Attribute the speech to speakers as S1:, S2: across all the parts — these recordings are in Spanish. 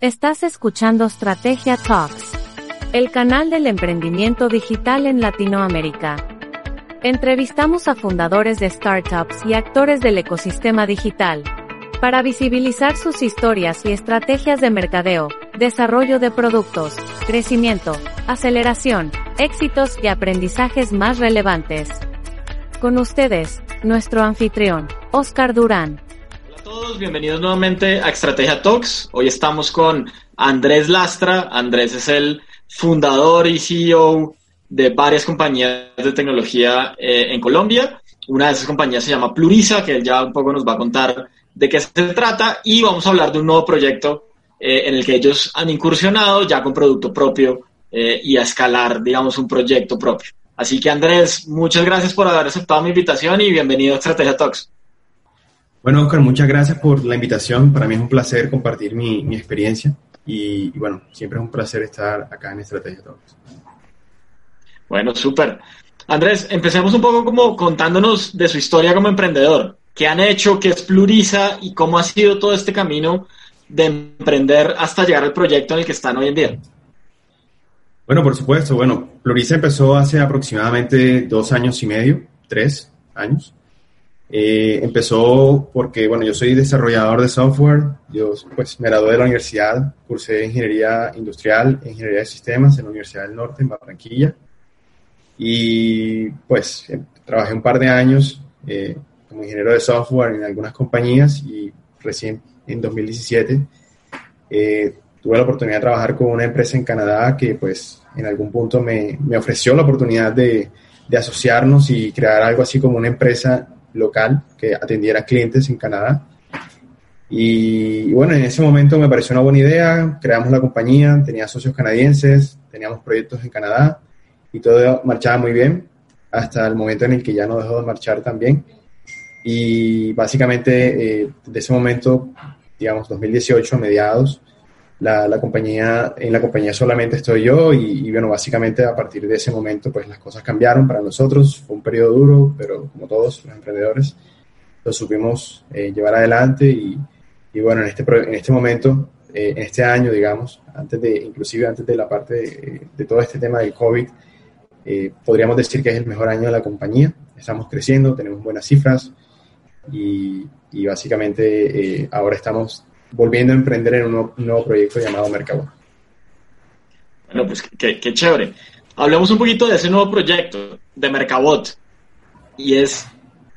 S1: Estás escuchando Strategia Talks, el canal del emprendimiento digital en Latinoamérica. Entrevistamos a fundadores de startups y actores del ecosistema digital para visibilizar sus historias y estrategias de mercadeo, desarrollo de productos, crecimiento, aceleración, éxitos y aprendizajes más relevantes. Con ustedes, nuestro anfitrión, Oscar Durán
S2: todos, bienvenidos nuevamente a Estrategia Talks. Hoy estamos con Andrés Lastra. Andrés es el fundador y CEO de varias compañías de tecnología eh, en Colombia. Una de esas compañías se llama Plurisa, que él ya un poco nos va a contar de qué se trata. Y vamos a hablar de un nuevo proyecto eh, en el que ellos han incursionado ya con producto propio eh, y a escalar, digamos, un proyecto propio. Así que Andrés, muchas gracias por haber aceptado mi invitación y bienvenido a Estrategia Talks.
S3: Bueno, Oscar, muchas gracias por la invitación. Para mí es un placer compartir mi, mi experiencia y, bueno, siempre es un placer estar acá en Estrategia Talks.
S2: Bueno, súper. Andrés, empecemos un poco como contándonos de su historia como emprendedor. ¿Qué han hecho? ¿Qué es Plurisa? ¿Y cómo ha sido todo este camino de emprender hasta llegar al proyecto en el que están hoy en día?
S3: Bueno, por supuesto. Bueno, Plurisa empezó hace aproximadamente dos años y medio, tres años. Eh, empezó porque, bueno, yo soy desarrollador de software, yo pues me gradué de la universidad, cursé ingeniería industrial, ingeniería de sistemas en la Universidad del Norte, en Barranquilla, y pues eh, trabajé un par de años eh, como ingeniero de software en algunas compañías y recién en 2017 tuve la oportunidad de trabajar con una empresa en Canadá que pues en algún punto me, me ofreció la oportunidad de, de asociarnos y crear algo así como una empresa local que atendiera clientes en Canadá. Y, bueno, en ese momento me pareció una buena idea, creamos la compañía, tenía socios canadienses, teníamos proyectos en Canadá y todo marchaba muy bien hasta el momento en el que ya no dejó de marchar también. Y básicamente eh, de ese momento, digamos 2018, mediados, la, la, compañía, en la compañía solamente estoy yo y, bueno, básicamente a partir de ese momento pues las cosas cambiaron para nosotros, fue un periodo duro, pero como todos los emprendedores lo supimos eh, llevar adelante y, y, bueno, en este, en este momento, eh, en este año, digamos, antes de, inclusive antes de la parte de, de todo este tema del COVID, eh, podríamos decir que es el mejor año de la compañía, estamos creciendo, tenemos buenas cifras y, y básicamente ahora estamos volviendo a emprender en un nuevo, proyecto llamado Mercabot.
S2: Bueno, pues qué, chévere. Hablemos un poquito de ese nuevo proyecto de Mercabot. Y es,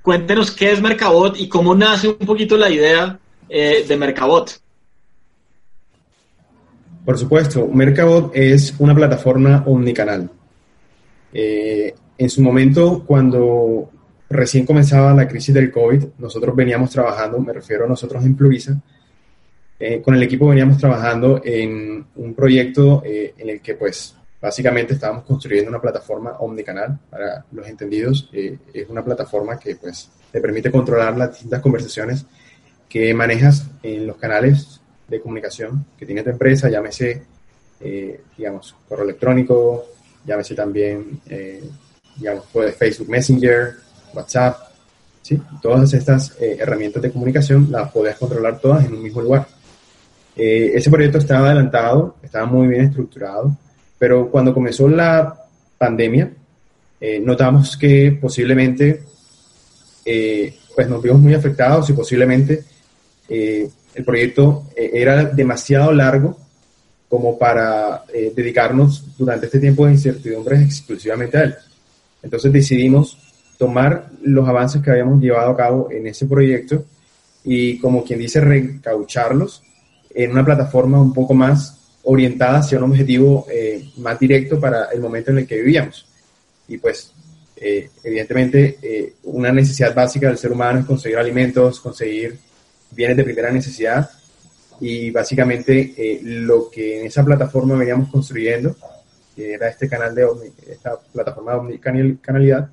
S2: cuéntenos qué es Mercabot y cómo nace un poquito la idea eh, de Mercabot.
S3: Por supuesto, Mercabot es una plataforma omnicanal. Eh, en su momento, cuando recién comenzaba la crisis del COVID, nosotros veníamos trabajando, me refiero a nosotros en Plurisa, eh, con el equipo veníamos trabajando en un proyecto eh, en el que pues básicamente estábamos construyendo una plataforma omnicanal para los entendidos. Eh, es una plataforma que pues te permite controlar las distintas conversaciones que manejas en los canales de comunicación que tiene tu empresa, llámese, digamos, correo electrónico, llámese también, digamos, pues, Facebook Messenger, WhatsApp, ¿sí? Todas estas herramientas de comunicación las podés controlar todas en un mismo lugar. Eh, ese proyecto estaba adelantado, estaba muy bien estructurado, pero cuando comenzó la pandemia, eh, notamos que posiblemente eh, pues nos vimos muy afectados y posiblemente el proyecto era demasiado largo como para dedicarnos durante este tiempo de incertidumbre exclusivamente a él. Entonces decidimos tomar los avances que habíamos llevado a cabo en ese proyecto y como quien dice, recaucharlos en una plataforma un poco más orientada hacia un objetivo eh, más directo para el momento en el que vivíamos. Y pues, eh, evidentemente, eh, una necesidad básica del ser humano es conseguir alimentos, conseguir bienes de primera necesidad. y básicamente lo que en esa plataforma veníamos construyendo, que era este canal de esta plataforma de omnicanalidad,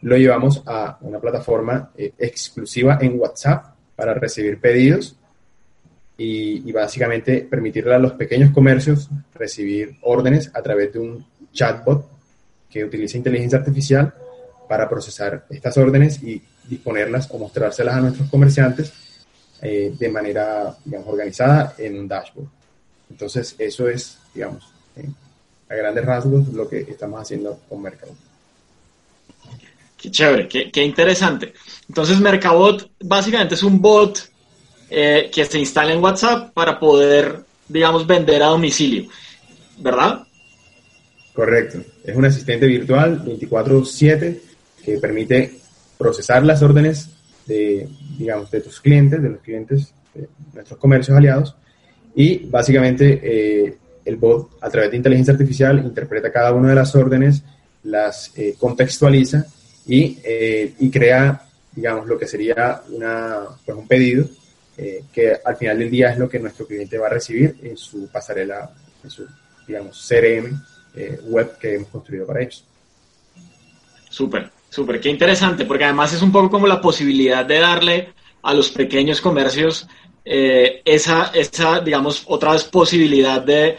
S3: lo llevamos a una plataforma exclusiva en WhatsApp para recibir pedidos y, básicamente permitirle a los pequeños comercios recibir órdenes a través de un chatbot que utiliza inteligencia artificial para procesar estas órdenes y disponerlas o mostrárselas a nuestros comerciantes eh, de manera, organizada en un dashboard. Entonces, eso es, digamos, a grandes rasgos lo que estamos haciendo con Mercado.
S2: Qué chévere, qué, qué interesante. Entonces, Mercabot básicamente es un bot eh, que se instala en WhatsApp para poder, digamos, vender a domicilio, ¿verdad?
S3: Correcto. Es un asistente virtual 24/7 que permite procesar las órdenes de, digamos, de tus clientes, de los clientes de nuestros comercios aliados, y básicamente eh, el bot, a través de inteligencia artificial, interpreta cada una de las órdenes, las eh, contextualiza y, y, crea, digamos, lo que sería una, pues un pedido eh, que al final del día es lo que nuestro cliente va a recibir en su pasarela, en su, digamos, CRM eh, web que hemos construido para ellos.
S2: Súper, súper, qué interesante, porque además es un poco como la posibilidad de darle a los pequeños comercios eh, esa, esa, digamos, otra vez posibilidad de,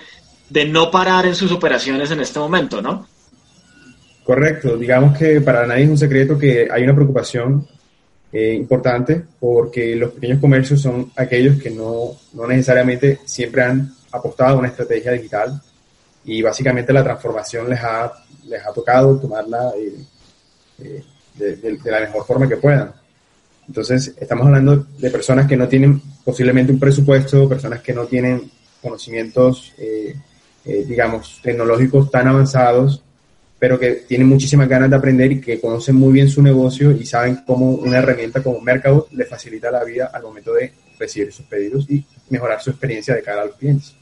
S2: de no parar en sus operaciones en este momento, ¿no?
S3: Correcto, digamos que para nadie es un secreto que hay una preocupación eh, importante porque los pequeños comercios son aquellos que no, no, necesariamente siempre han apostado a una estrategia digital y básicamente la transformación les ha, les ha tocado tomarla eh, eh, de, de, la mejor forma que puedan. Entonces, estamos hablando de personas que no tienen posiblemente un presupuesto, personas que no tienen conocimientos, digamos, tecnológicos tan avanzados pero que tienen muchísimas ganas de aprender y que conocen muy bien su negocio y saben cómo una herramienta como Mercado les facilita la vida al momento de recibir sus pedidos y mejorar su experiencia de cara a los clientes.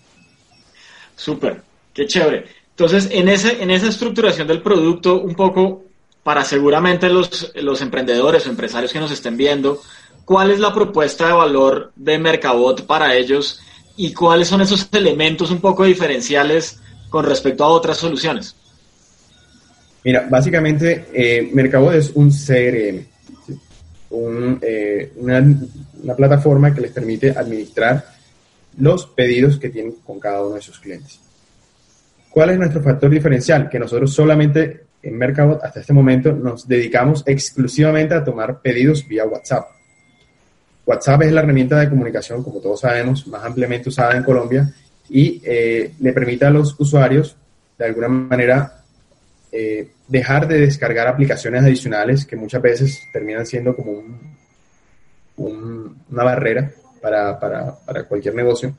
S2: Súper, qué chévere. Entonces, en, ese, en esa estructuración del producto, un poco para seguramente los, los emprendedores o empresarios que nos estén viendo, ¿cuál es la propuesta de valor de Mercabot para ellos y cuáles son esos elementos un poco diferenciales con respecto a otras soluciones?
S3: Mira, básicamente eh, Mercado es un CRM, eh, una, plataforma que les permite administrar los pedidos que tienen con cada uno de sus clientes. ¿Cuál es nuestro factor diferencial? Que nosotros solamente en Mercado hasta este momento nos dedicamos exclusivamente a tomar pedidos vía WhatsApp. WhatsApp es la herramienta de comunicación, como todos sabemos, más ampliamente usada en Colombia y eh, le permite a los usuarios de alguna manera eh, dejar de descargar aplicaciones adicionales que muchas veces terminan siendo como una barrera para, cualquier negocio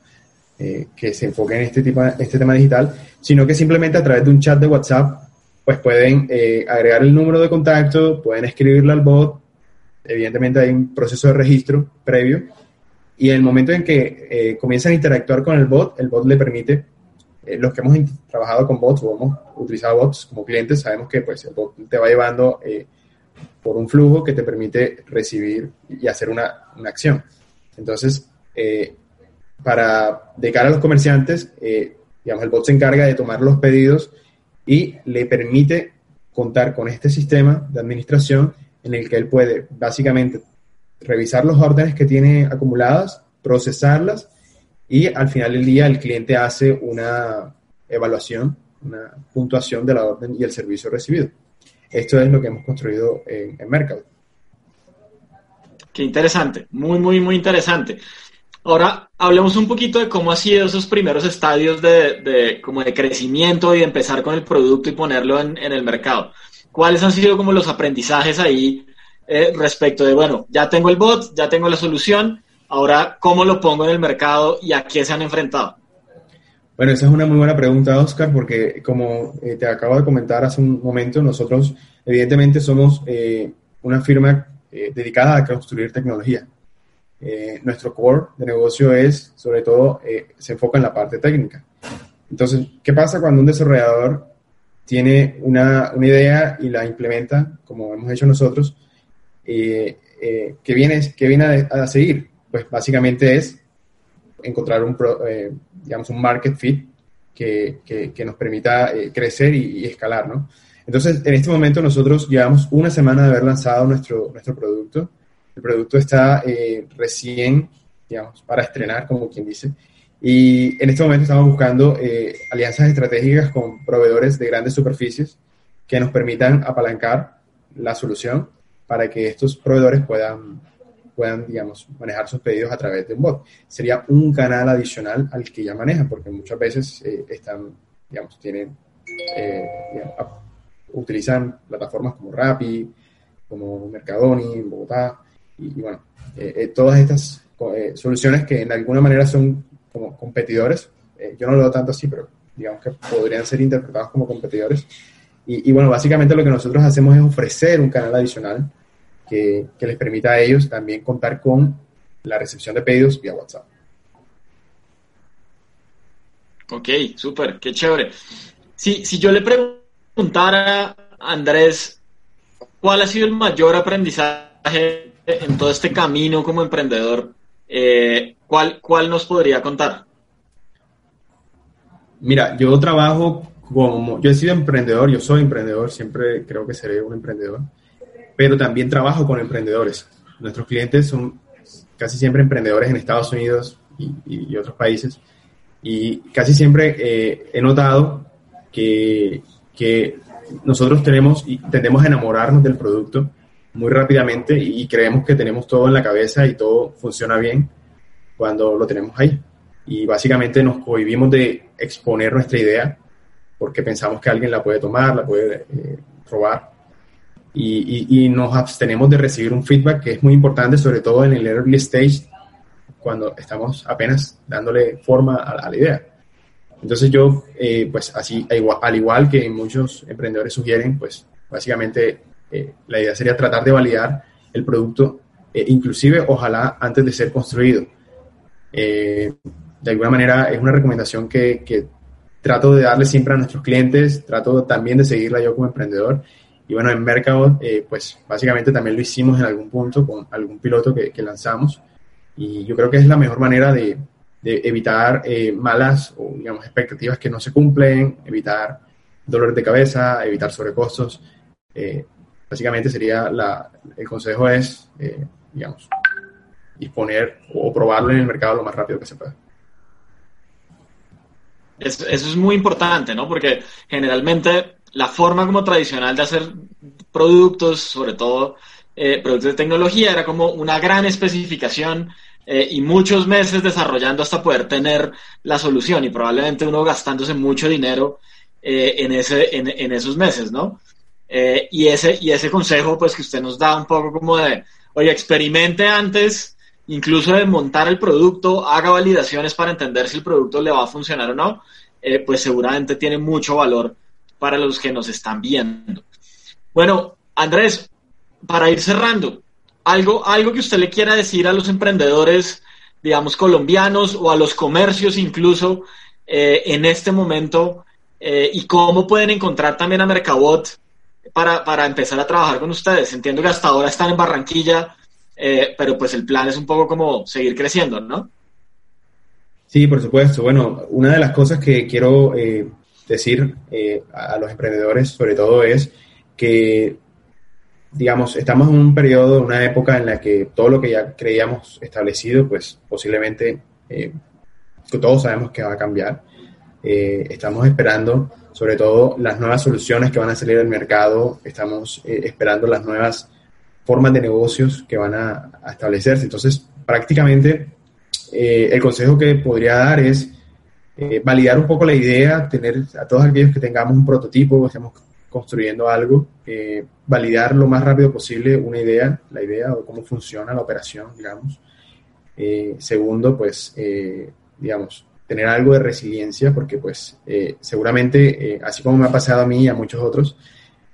S3: eh, que se enfoque en este, tipo, este tema digital, sino que simplemente a través de un chat de WhatsApp pues pueden eh, agregar el número de contacto, pueden escribirle al bot, evidentemente hay un proceso de registro previo, y en el momento en que comienzan a interactuar con el bot, el bot le permite eh, los que hemos trabajado con bots o hemos utilizado bots como clientes, sabemos que pues, el bot te va llevando eh, por un flujo que te permite recibir y hacer una, una acción. Entonces, eh, para de cara a los comerciantes, digamos, el bot se encarga de tomar los pedidos y le permite contar con este sistema de administración en el que él puede básicamente revisar los órdenes que tiene acumuladas, procesarlas y al final del día el cliente hace una evaluación, una puntuación de la orden y el servicio recibido. Esto es lo que hemos construido en, Mercado.
S2: Qué interesante, muy, muy, muy interesante. Ahora hablemos un poquito de cómo han sido esos primeros estadios de, de, como de crecimiento y de empezar con el producto y ponerlo en, en el mercado. ¿Cuáles han sido como los aprendizajes ahí eh, respecto de, bueno, ya tengo el bot, ya tengo la solución, Ahora, ¿cómo lo pongo en el mercado y a quién se han enfrentado?
S3: Bueno, esa es una muy buena pregunta, Oscar, porque como eh, te acabo de comentar hace un momento, nosotros evidentemente somos eh, una firma eh, dedicada a construir tecnología. nuestro core de negocio es, sobre todo, se enfoca en la parte técnica. Entonces, ¿qué pasa cuando un desarrollador tiene una, una idea y la implementa, como hemos hecho nosotros? ¿qué viene, qué viene a seguir? Pues básicamente es encontrar un, eh, digamos, un market fit que, que, nos permita eh, crecer y, escalar, ¿no? Entonces, en este momento nosotros llevamos una semana de haber lanzado nuestro, nuestro producto. El producto está eh, recién, digamos, para estrenar, como quien dice. Y en este momento estamos buscando alianzas estratégicas con proveedores de grandes superficies que nos permitan apalancar la solución para que estos proveedores puedan puedan, digamos, manejar sus pedidos a través de un bot. Sería un canal adicional al que ya manejan, porque muchas veces eh, están, digamos, tienen, eh, utilizan plataformas como Rappi, como Mercadoni en Bogotá, y, bueno, eh, todas estas soluciones que en alguna manera son como competidores, yo no lo veo tanto así, pero digamos que podrían ser interpretados como competidores. Y, y, bueno, básicamente lo que nosotros hacemos es ofrecer un canal adicional que, les permita a ellos también contar con la recepción de pedidos vía WhatsApp.
S2: Ok, súper, qué chévere. Si, si yo le preguntara a Andrés, ¿cuál ha sido el mayor aprendizaje en todo este camino como emprendedor? Eh, ¿cuál, ¿Cuál nos podría contar?
S3: Mira, yo trabajo como, yo he sido emprendedor, yo soy emprendedor, siempre creo que seré un emprendedor pero también trabajo con emprendedores. Nuestros clientes son casi siempre emprendedores en Estados Unidos y, otros países. Y casi siempre eh, he notado que, que, nosotros tenemos y tendemos a enamorarnos del producto muy rápidamente y, creemos que tenemos todo en la cabeza y todo funciona bien cuando lo tenemos ahí. Y básicamente nos cohibimos de exponer nuestra idea porque pensamos que alguien la puede tomar, la puede eh, robar y, y, nos abstenemos de recibir un feedback que es muy importante, sobre todo en el early stage, cuando estamos apenas dándole forma a, la idea. Entonces yo, eh, pues así, al igual que muchos emprendedores sugieren, pues básicamente eh, la idea sería tratar de validar el producto, eh, inclusive ojalá antes de ser construido. de alguna manera es una recomendación que, que trato de darle siempre a nuestros clientes, trato también de seguirla yo como emprendedor y bueno, en Mercado, eh, pues básicamente también lo hicimos en algún punto con algún piloto que, lanzamos. Y yo creo que es la mejor manera de, evitar eh, malas o, digamos, expectativas que no se cumplen, evitar dolores de cabeza, evitar sobrecostos. Eh, básicamente sería la, el consejo es, digamos, disponer o probarlo en el mercado lo más rápido que se pueda.
S2: Eso, eso es muy importante, ¿no? Porque generalmente la forma como tradicional de hacer productos, sobre todo eh, productos de tecnología, era como una gran especificación eh, y muchos meses desarrollando hasta poder tener la solución y probablemente uno gastándose mucho dinero eh, en, ese, en, esos meses, ¿no? y, ese, y ese consejo, pues que usted nos da un poco como de, oye, experimente antes, incluso de montar el producto, haga validaciones para entender si el producto le va a funcionar o no, pues seguramente tiene mucho valor para los que nos están viendo. Bueno, Andrés, para ir cerrando, algo, algo que usted le quiera decir a los emprendedores, digamos, colombianos o a los comercios incluso eh, en este momento eh, y cómo pueden encontrar también a Mercabot para, para, empezar a trabajar con ustedes. Entiendo que hasta ahora están en Barranquilla, eh, pero pues el plan es un poco como seguir creciendo, ¿no?
S3: Sí, por supuesto. Bueno, una de las cosas que quiero decir eh, a los emprendedores sobre todo es que, digamos, estamos en un periodo, una época en la que todo lo que ya creíamos establecido, pues posiblemente eh, todos sabemos que va a cambiar. Eh, estamos esperando sobre todo las nuevas soluciones que van a salir al mercado, estamos esperando las nuevas formas de negocios que van a, a establecerse. Entonces, prácticamente el consejo que podría dar es eh, validar un poco la idea, tener a todos aquellos que tengamos un prototipo, estemos construyendo algo, eh, validar lo más rápido posible una idea, la idea o cómo funciona la operación, digamos. Eh, segundo, pues, digamos, tener algo de resiliencia, porque pues seguramente, así como me ha pasado a mí y a muchos otros,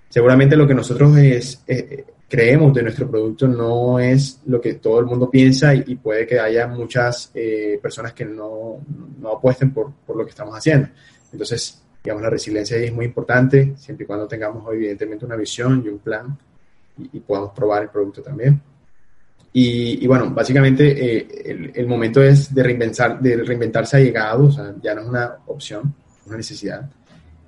S3: seguramente lo que nosotros es, creemos de nuestro producto no es lo que todo el mundo piensa y, puede que haya muchas eh, personas que no, no apuesten por, por, lo que estamos haciendo. Entonces, digamos, la resiliencia es muy importante, siempre y cuando tengamos evidentemente una visión y un plan y, podamos probar el producto también. Y, bueno, básicamente eh, el, momento es de, reinventar, de reinventarse ha llegado, o sea, ya no es una opción, una necesidad.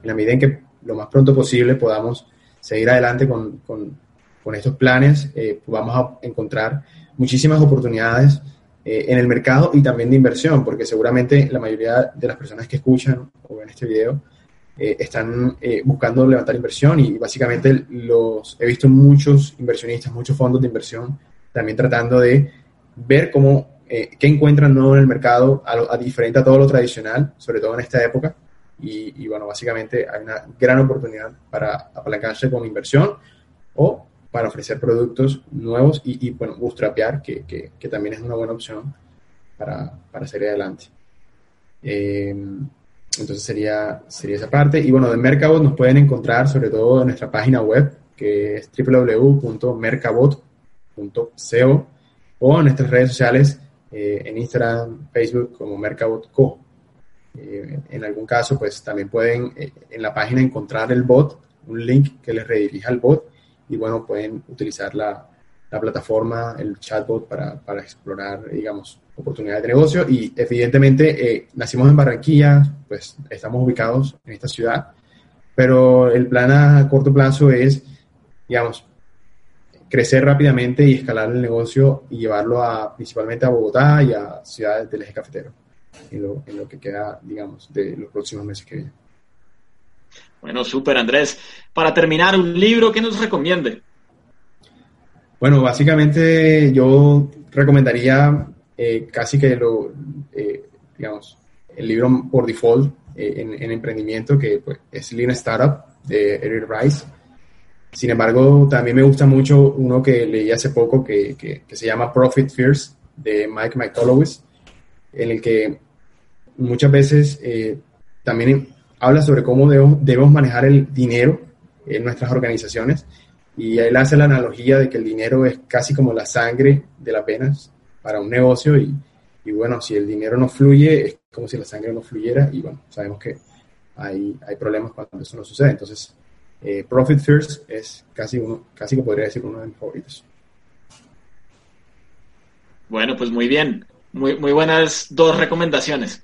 S3: En la medida en que lo más pronto posible podamos seguir adelante con, con, con estos planes, eh, vamos a encontrar muchísimas oportunidades eh, en el mercado y también de inversión, porque seguramente la mayoría de las personas que escuchan o ven este video eh, están eh, buscando levantar inversión y básicamente los he visto muchos inversionistas, muchos fondos de inversión también tratando de ver cómo, qué encuentran nuevo en el mercado, a, diferente a todo lo tradicional, sobre todo en esta época. Y, y, bueno, básicamente hay una gran oportunidad para apalancarse con inversión o para ofrecer productos nuevos y, bueno, bootstrapear, que, que, también es una buena opción para, para seguir adelante. Eh, entonces sería, sería esa parte. Y bueno, de Mercabot nos pueden encontrar sobre todo en nuestra página web, que es www.mercabot.co o en nuestras redes sociales, eh, en Instagram, Facebook como Mercabot.co. Eh, en algún caso, pues también pueden en la página encontrar el bot, un link que les redirija al bot y bueno, pueden utilizar la, la plataforma, el chatbot para, para, explorar, digamos, oportunidades de negocio. Y evidentemente eh, nacimos en Barranquilla, pues estamos ubicados en esta ciudad, pero el plan a corto plazo es, digamos, crecer rápidamente y escalar el negocio y llevarlo a, principalmente a Bogotá y a ciudades del eje cafetero, en lo, en lo que queda, digamos, de los próximos meses que vienen.
S2: Bueno, súper Andrés. Para terminar, un libro que nos recomiende.
S3: Bueno, básicamente yo recomendaría eh, casi que lo, eh, digamos, el libro por default eh, en, emprendimiento, que pues, es Lean Startup de Eric Rice. Sin embargo, también me gusta mucho uno que leí hace poco que, que, que se llama Profit First de Mike McCollowis, en el que muchas veces también habla sobre cómo debemos, manejar el dinero en nuestras organizaciones y él hace la analogía de que el dinero es casi como la sangre de las venas para un negocio y, y, bueno, si el dinero no fluye es como si la sangre no fluyera y bueno, sabemos que hay, hay problemas cuando eso no sucede. Entonces, eh, Profit First es casi, uno, casi que podría decir uno de mis favoritos.
S2: Bueno, pues muy bien. Muy, muy buenas dos recomendaciones.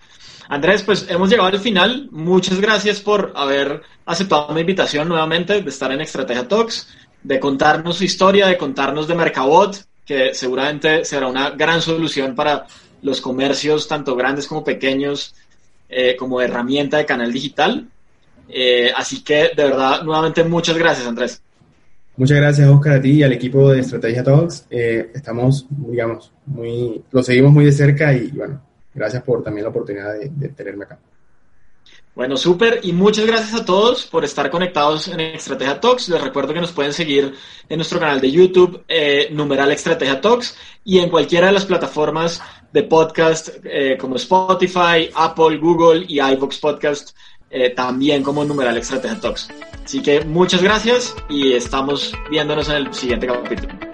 S2: Andrés, pues hemos llegado al final. Muchas gracias por haber aceptado mi invitación nuevamente de estar en Estrategia Talks, de contarnos su historia, de contarnos de Mercabot, que seguramente será una gran solución para los comercios, tanto grandes como pequeños, eh, como herramienta de canal digital. Eh, así que, de verdad, nuevamente muchas gracias, Andrés.
S3: Muchas gracias, Oscar, a ti y al equipo de Estrategia Talks. Eh, estamos, digamos, muy, lo seguimos muy de cerca y, bueno, gracias por también la oportunidad de, tenerme acá.
S2: Bueno, súper. Y muchas gracias a todos por estar conectados en Estrategia Talks. Les recuerdo que nos pueden seguir en nuestro canal de YouTube, eh, numeral Estrategia Talks, y en cualquiera de las plataformas de podcast eh, como Spotify, Apple, Google y iVoox Podcast, eh, también como numeral Estrategia Talks. Así que muchas gracias y estamos viéndonos en el siguiente capítulo.